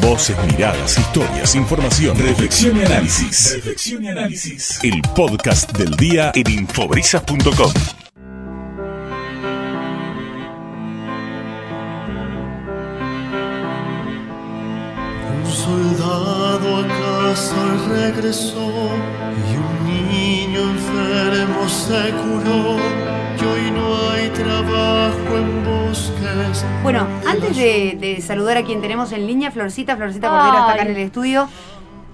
Voces, miradas, historias, información, reflexión y análisis. Reflexión y análisis. El podcast del día en infobrisas.com. Un soldado a casa regresó y un niño enfermo se curó. Bueno, antes de, de saludar a quien tenemos en línea, Florcita, Florcita Cordero está acá en el estudio.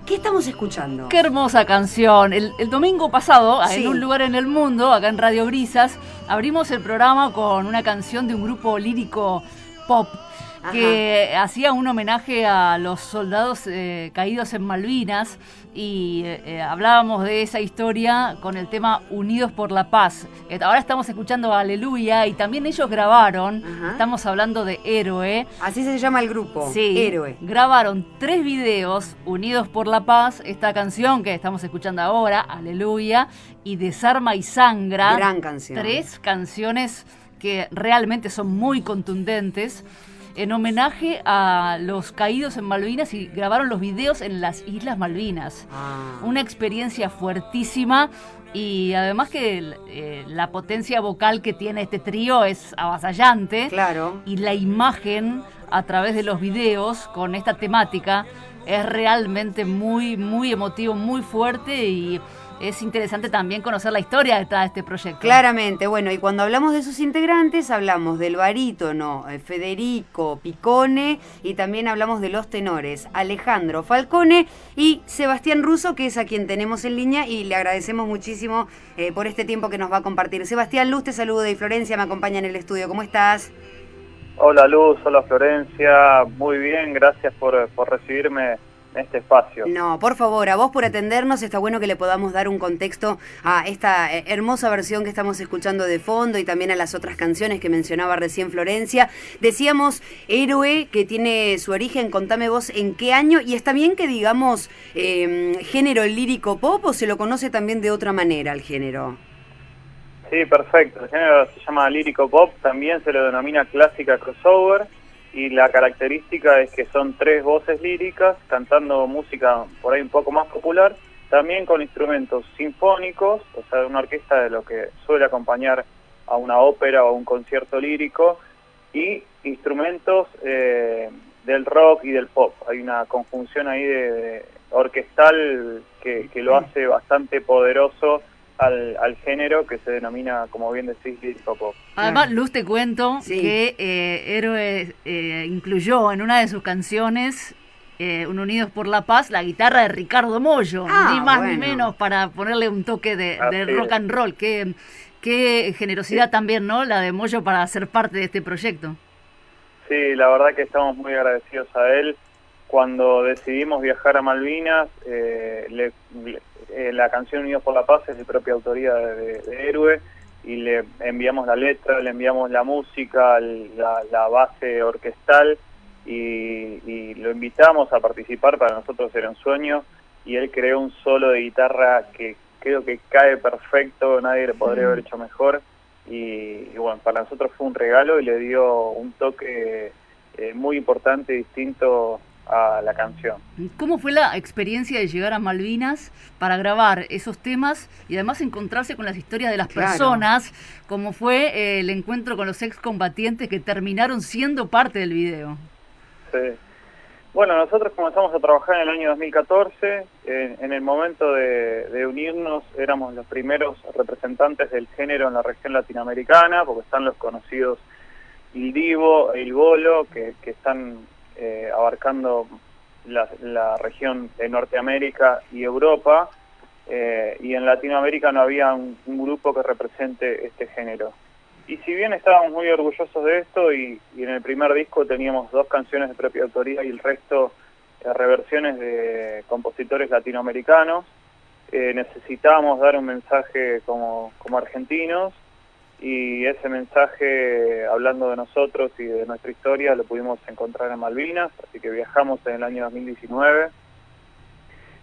¿Qué estamos escuchando? Qué hermosa canción. El, el domingo pasado, Sí. en un lugar en el mundo, acá en Radio Brisas, abrimos el programa con una canción de un grupo lírico pop que hacía un homenaje a los soldados eh, caídos en Malvinas y eh, eh, hablábamos de esa historia con el tema Unidos por la Paz. Eh, ahora estamos escuchando Aleluya y también ellos grabaron, Ajá. estamos hablando de Héroe. Así se llama el grupo. Sí, Héroe. grabaron tres videos unidos por la paz, esta canción que estamos escuchando ahora, Aleluya, y Desarma y Sangra. Gran canción. Tres canciones que realmente son muy contundentes en homenaje a los caídos en Malvinas y grabaron los videos en las Islas Malvinas. Ah. Una experiencia fuertísima y además que eh, la potencia vocal que tiene este trío es avasallante Claro. y la imagen a través de los videos con esta temática es realmente muy, muy emotivo, muy fuerte y es interesante también conocer la historia detrás de este proyecto. Claramente, bueno, y cuando hablamos de sus integrantes, hablamos del barítono eh, Federico Picone y también hablamos de los tenores Alejandro Falcone y Sebastián Russo, que es a quien tenemos en línea y le agradecemos muchísimo eh, por este tiempo que nos va a compartir. Sebastián Luz, te saludo de Florencia, me acompaña en el estudio. ¿Cómo estás? Hola Luz, hola Florencia, muy bien, gracias por, por recibirme en este espacio. No, por favor, a vos por atendernos, está bueno que le podamos dar un contexto a esta eh, hermosa versión que estamos escuchando de fondo y también a las otras canciones que mencionaba recién Florencia. Decíamos, héroe que tiene su origen, contame vos en qué año y está bien que digamos eh, género lírico pop o se lo conoce también de otra manera al género. Sí, perfecto, el género se llama lírico pop, también se lo denomina clásica crossover y la característica es que son tres voces líricas cantando música por ahí un poco más popular, también con instrumentos sinfónicos, o sea, una orquesta de lo que suele acompañar a una ópera o un concierto lírico, y instrumentos eh, del rock y del pop. Hay una conjunción ahí de, de orquestal que, que lo hace bastante poderoso al, al género que se denomina, como bien decís, lírico pop. Además. Luz, te cuento Sí. que eh, Héroe eh, incluyó en una de sus canciones, eh, un Unidos por la Paz, la guitarra de Ricardo Mollo, Ah, ni más ni menos, para ponerle un toque de, rock and roll. Qué, qué generosidad también, ¿no? La de Mollo para ser parte de este proyecto. Sí, la verdad que estamos muy agradecidos a él. Cuando decidimos viajar a Malvinas, eh, le- eh, la canción Unidos por la Paz es de propia autoría de, Héroe y le enviamos la letra, le enviamos la música, la, base orquestal y, lo invitamos a participar. Para nosotros era un sueño y él creó un solo de guitarra que creo que cae perfecto, nadie le podría haber hecho mejor y, y bueno, para nosotros fue un regalo y le dio un toque eh, muy importante, distinto a la canción. ¿Cómo fue la experiencia de llegar a Malvinas para grabar esos temas y además encontrarse con las historias de las Claro. personas, como fue eh, el encuentro con los excombatientes que terminaron siendo parte del video? Sí. Bueno, nosotros comenzamos a trabajar en el año 2014. En, en el momento de, de unirnos éramos los primeros representantes del género en la región latinoamericana, porque están los conocidos Il Divo e Il Golo, que, que están eh, abarcando la, región de Norteamérica y Europa. eh, y en Latinoamérica no había un, grupo que represente este género. Y si bien estábamos muy orgullosos de esto y, y en el primer disco teníamos dos canciones de propia autoría y el resto eh, reversiones de compositores latinoamericanos, eh, necesitábamos dar un mensaje como, como argentinos y ese mensaje, hablando de nosotros y de nuestra historia, lo pudimos encontrar en Malvinas, así que viajamos en el año 2019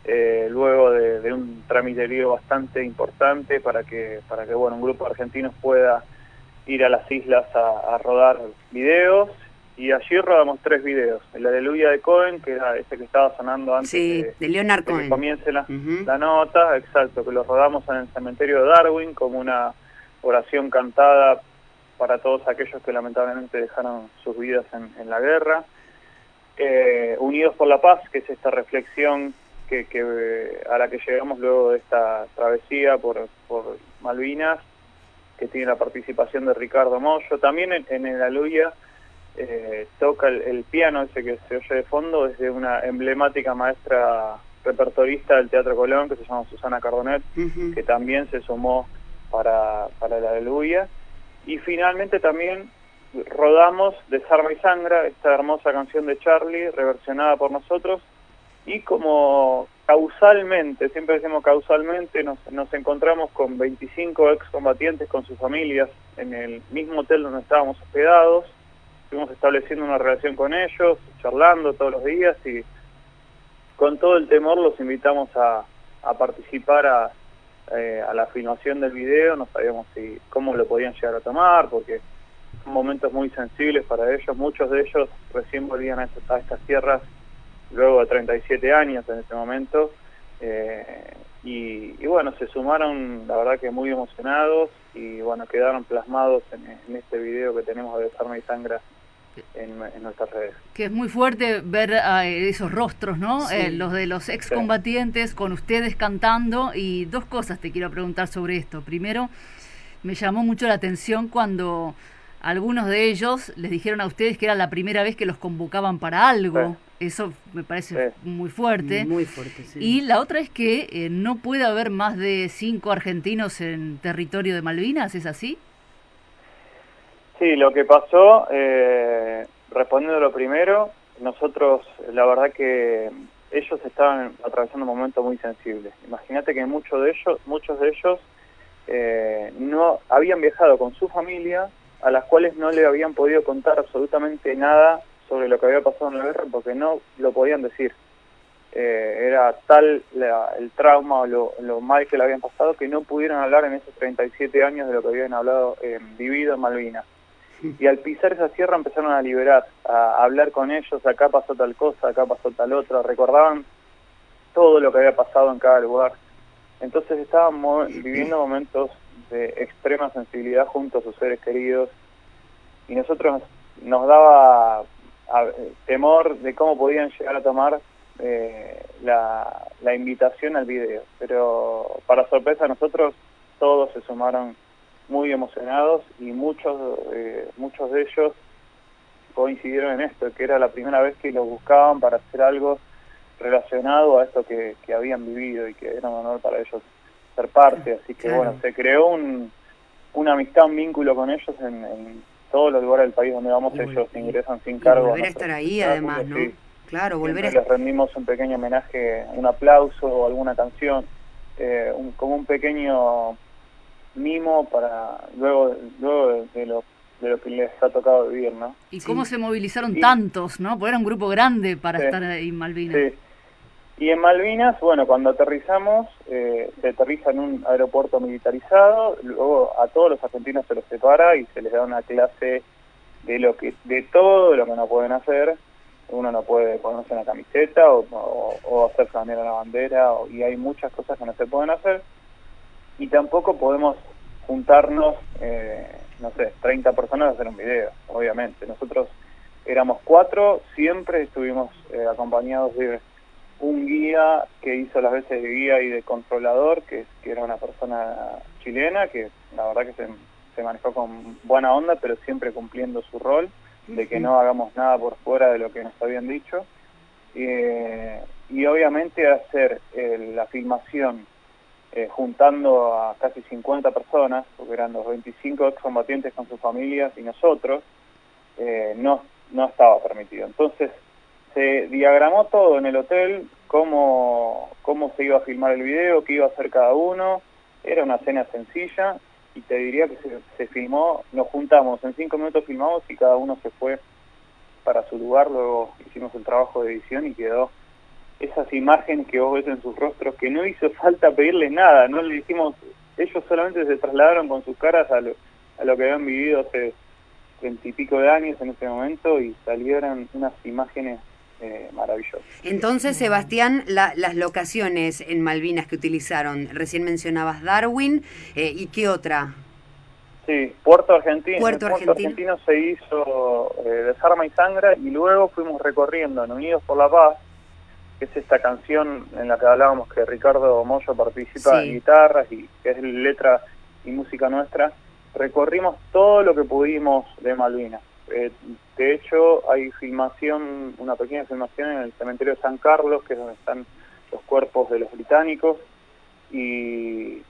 eh, luego de, de un tramiterío bastante importante para que para que bueno un grupo de argentinos pueda ir a las islas a, a rodar videos. Y allí rodamos tres videos. El Aleluya de Cohen, que era ese que estaba sonando antes de, Leonard que comience la, nota, exacto, que lo rodamos en el cementerio de Darwin como una oración cantada para todos aquellos que lamentablemente dejaron sus vidas en, la guerra. Eh, Unidos por la Paz, que es esta reflexión que, a la que llegamos luego de esta travesía por, por Malvinas, que tiene la participación de Ricardo Mollo. También en, en el Aleluya eh, toca el, piano ese que se oye de fondo, es de una emblemática maestra repertorista del Teatro Colón que se llama Susana Cardonet, que también se sumó para, para la Aleluya. Y finalmente también rodamos Desarma y Sangra, esta hermosa canción de Charlie, reversionada por nosotros, y como causalmente, siempre decimos causalmente, nos, nos encontramos con 25 excombatientes con sus familias en el mismo hotel donde estábamos hospedados, Estuvimos estableciendo una relación con ellos, charlando todos los días y con todo el temor los invitamos a, participar a, eh, a la filmación del video, no sabíamos si cómo lo podían llegar a tomar, porque son momentos muy sensibles para ellos, muchos de ellos recién volvían a, estas, tierras luego de 37 años en ese momento, eh, y, bueno, se sumaron, la verdad que muy emocionados, y bueno, quedaron plasmados en, este video que tenemos de Desarma y Sangra en, nuestras redes. Que es muy fuerte ver eh, esos rostros, ¿no? Eh, los de los excombatientes con ustedes cantando. Y dos cosas te quiero preguntar sobre esto. Primero, me llamó mucho la atención cuando algunos de ellos les dijeron a ustedes que era la primera vez que los convocaban para algo. Eso me parece muy fuerte. Muy fuerte, sí. Y la otra es que eh, no puede haber más de cinco argentinos en territorio de Malvinas, ¿es así? Sí, lo que pasó, eh, respondiendo lo primero, nosotros, la verdad que ellos estaban atravesando un momento muy sensible. Imagínate que muchos de ellos, muchos de ellos eh, no habían viajado con su familia, a las cuales no le habían podido contar absolutamente nada sobre lo que había pasado en la guerra porque no lo podían decir. Eh, era tal el trauma o lo, mal que le habían pasado que no pudieron hablar en esos 37 años de lo que habían hablado, vivido en Malvinas y al pisar esa sierra empezaron a liberar, a hablar con ellos, acá pasó tal cosa, acá pasó tal otra, recordaban todo lo que había pasado en cada lugar. Entonces estaban viviendo momentos de extrema sensibilidad junto a sus seres queridos. Y nosotros nos daba temor de cómo podían llegar a tomar eh, la, la invitación al video, pero para sorpresa nosotros todos se sumaron muy emocionados y muchos, eh, muchos de ellos coincidieron en esto, que era la primera vez que los buscaban para hacer algo relacionado a esto que, habían vivido y que era un honor para ellos ser parte. Así que bueno, se creó un, una amistad, un vínculo con ellos en, todos los lugares del país donde vamos, ellos ingresan sin cargo. volver a estar ahí además, ¿no? Claro, volver a Les rendimos un pequeño homenaje, un aplauso o alguna canción, eh, un, como un pequeño mimo para luego, luego de, lo, de lo que les ha tocado vivir, ¿no? Y cómo se movilizaron tantos, ¿no? Porque era un grupo grande para estar ahí en Malvinas. Sí. Y en Malvinas, bueno, cuando aterrizamos, eh, se aterriza en un aeropuerto militarizado, luego a todos los argentinos se los separa y se les da una clase de lo que de todo lo que no pueden hacer. Uno no puede ponerse una camiseta o, o, hacer cambiar la bandera, y hay muchas cosas que no se pueden hacer y tampoco podemos juntarnos, eh, no sé, 30 personas a hacer un video, obviamente. Nosotros éramos cuatro, siempre estuvimos eh, acompañados de un guía que hizo las veces de guía y de controlador, que, que era una persona chilena, que la verdad que se, se manejó con buena onda, pero siempre cumpliendo su rol, de que no hagamos nada por fuera de lo que nos habían dicho. Eh, y obviamente hacer la filmación eh, juntando a casi 50 personas, porque eran los 25 excombatientes con sus familias y nosotros, eh, no, no estaba permitido. Entonces se diagramó todo en el hotel, cómo, cómo se iba a filmar el video, qué iba a hacer cada uno, era una escena sencilla y te diría que se, se filmó, nos juntamos, en cinco minutos filmamos y cada uno se fue para su lugar, luego hicimos el trabajo de edición y quedó esas imágenes que vos ves en sus rostros, que no hizo falta pedirles nada, no le dijimos, ellos solamente se trasladaron con sus caras a lo, a lo que habían vivido hace treinta y pico de años en ese momento y salieron unas imágenes eh, maravillosas. Entonces, Sebastián, las locaciones en Malvinas que utilizaron, recién mencionabas Darwin, eh, ¿y qué otra? Sí, Puerto Argentino. Puerto, Argentino. se hizo eh, Desarma y Sangra y luego fuimos recorriendo en Unidos por la Paz, que es esta canción en la que hablábamos que Ricardo Moyo participa en guitarras y que es letra y música nuestra. Recorrimos todo lo que pudimos de Malvinas. Eh, de hecho, hay filmación, una pequeña filmación en el cementerio de San Carlos, que es donde están los cuerpos de los británicos, y,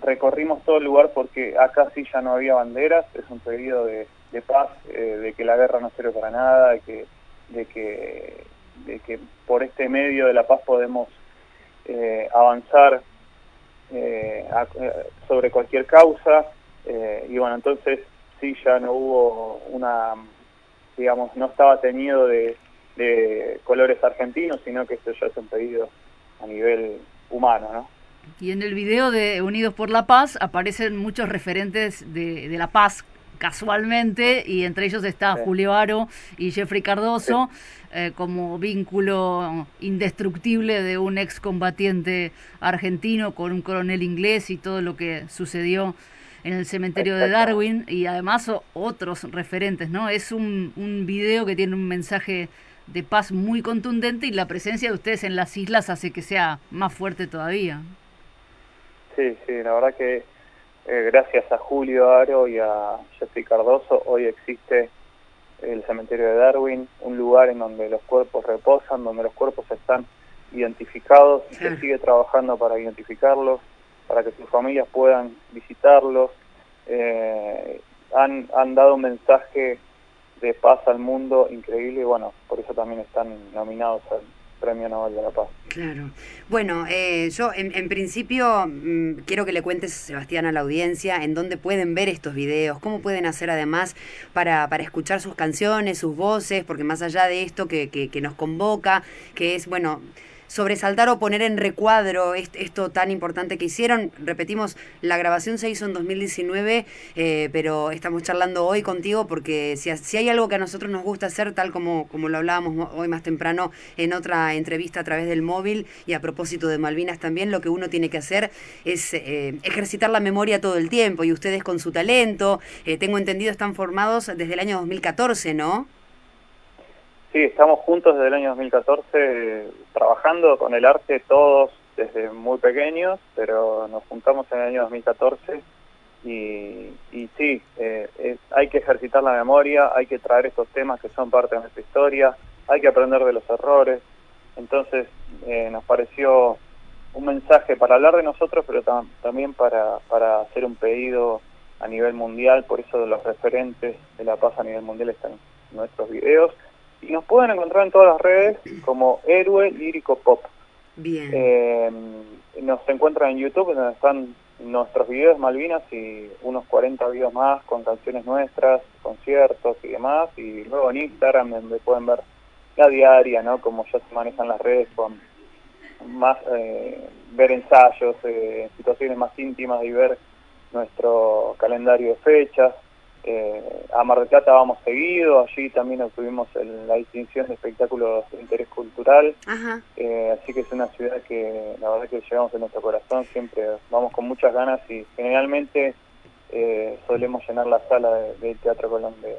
recorrimos todo el lugar porque acá sí ya no había banderas, es un pedido de, paz, eh, de que la guerra no sirve para nada, de que, de que, de que por este medio de la paz podemos eh, avanzar sobre cualquier causa, y bueno, entonces sí ya no hubo una, digamos, no estaba teñido de, colores argentinos, sino que esto ya es un pedido a nivel humano, ¿no? Y en el video de Unidos por la Paz aparecen muchos referentes de, la paz casualmente y entre ellos está Julio Aro y Jeffrey Cardoso eh, como vínculo indestructible de un excombatiente argentino con un coronel inglés y todo lo que sucedió en el cementerio de Darwin y además otros referentes, ¿no? Es un, un video que tiene un mensaje de paz muy contundente y la presencia de ustedes en las islas hace que sea más fuerte todavía. Sí, sí, la verdad que eh, gracias a Julio Aro y a Jeffrey Cardoso hoy existe el cementerio de Darwin, un lugar en donde los cuerpos reposan, donde los cuerpos están identificados, se sigue trabajando para identificarlos, para que sus familias puedan visitarlos. Eh, han, han dado un mensaje de paz al mundo increíble y bueno, por eso también están nominados al Premio Nobel de la Paz. Claro. Bueno, eh, yo en, principio mm, quiero que le cuentes, Sebastián, a la audiencia en dónde pueden ver estos videos, cómo pueden hacer además para, para escuchar sus canciones, sus voces, porque más allá de esto que, que, que nos convoca, que es, bueno, sobresaltar o poner en recuadro esto tan importante que hicieron. Repetimos, la grabación se hizo en 2019, eh, pero estamos charlando hoy contigo porque si, si, hay algo que a nosotros nos gusta hacer, tal como, como lo hablábamos hoy más temprano en otra entrevista a través del móvil y a propósito de Malvinas también, lo que uno tiene que hacer es eh, ejercitar la memoria todo el tiempo y ustedes con su talento, eh, tengo entendido, están formados desde el año 2014, ¿no? Sí, estamos juntos desde el año 2014 trabajando con el arte todos desde muy pequeños, pero nos juntamos en el año 2014 y, sí, eh, hay que ejercitar la memoria, hay que traer estos temas que son parte de nuestra historia, hay que aprender de los errores. Entonces eh, nos pareció un mensaje para hablar de nosotros, pero también para, para hacer un pedido a nivel mundial, por eso los referentes de la paz a nivel mundial están en nuestros videos y nos pueden encontrar en todas las redes como Héroe Lírico Pop. Bien. Eh, nos encuentran en YouTube donde están nuestros videos Malvinas y unos 40 videos más con canciones nuestras, conciertos y demás. Y luego en Instagram donde pueden ver la diaria, ¿no? Como ya se manejan las redes con más eh, ver ensayos, eh, situaciones más íntimas y ver nuestro calendario de fechas. Eh, a Mar del Plata vamos seguido, allí también obtuvimos la distinción de espectáculos de interés cultural, eh, así que es una ciudad que la verdad que llevamos en nuestro corazón, siempre vamos con muchas ganas y generalmente eh, solemos llenar la sala del de Teatro Colón de,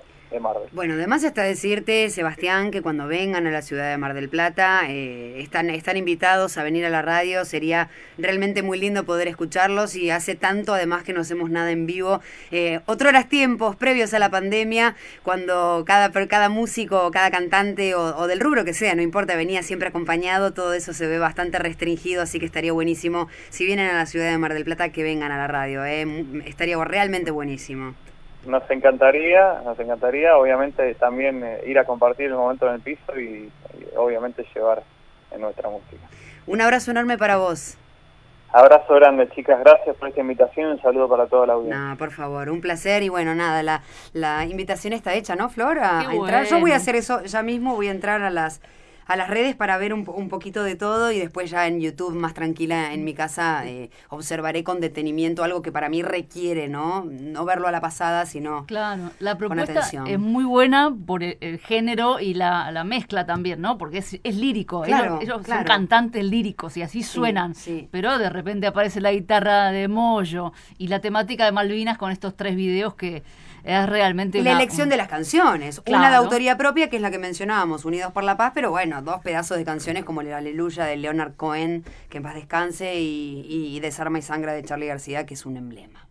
bueno, además está decirte, Sebastián, que cuando vengan a la ciudad de Mar del Plata, eh, están, están invitados a venir a la radio, sería realmente muy lindo poder escucharlos y hace tanto además que no hacemos nada en vivo. Eh, otro horas tiempos previos a la pandemia, cuando cada, cada músico, cada cantante o, del rubro que sea, no importa, venía siempre acompañado, todo eso se ve bastante restringido, así que estaría buenísimo, si vienen a la ciudad de Mar del Plata, que vengan a la radio, eh, estaría realmente buenísimo. Nos encantaría, nos encantaría, obviamente también eh, ir a compartir el momento en el piso y, obviamente llevar en nuestra música. Un abrazo enorme para vos. Abrazo grande, chicas. Gracias por esta invitación. Un saludo para toda la audiencia. No, por favor, un placer. Y bueno, nada, la, la invitación está hecha, ¿no, Flor? A, entrar. Yo voy a hacer eso ya mismo. Voy a entrar a las a las redes para ver un, un, poquito de todo y después ya en YouTube más tranquila en mi casa eh, observaré con detenimiento algo que para mí requiere, ¿no? No verlo a la pasada, sino claro, la propuesta es muy buena por el, género y la, la, mezcla también, ¿no? Porque es, es lírico, ellos, son cantantes líricos y así suenan, pero de repente aparece la guitarra de Moyo y la temática de Malvinas con estos tres videos que es realmente... la elección de las canciones, una de autoría propia que es la que mencionábamos, Unidos por la Paz, pero bueno, dos pedazos de canciones como el Aleluya de Leonard Cohen, que en paz descanse, y, y Desarma y Sangra de Charlie García, que es un emblema.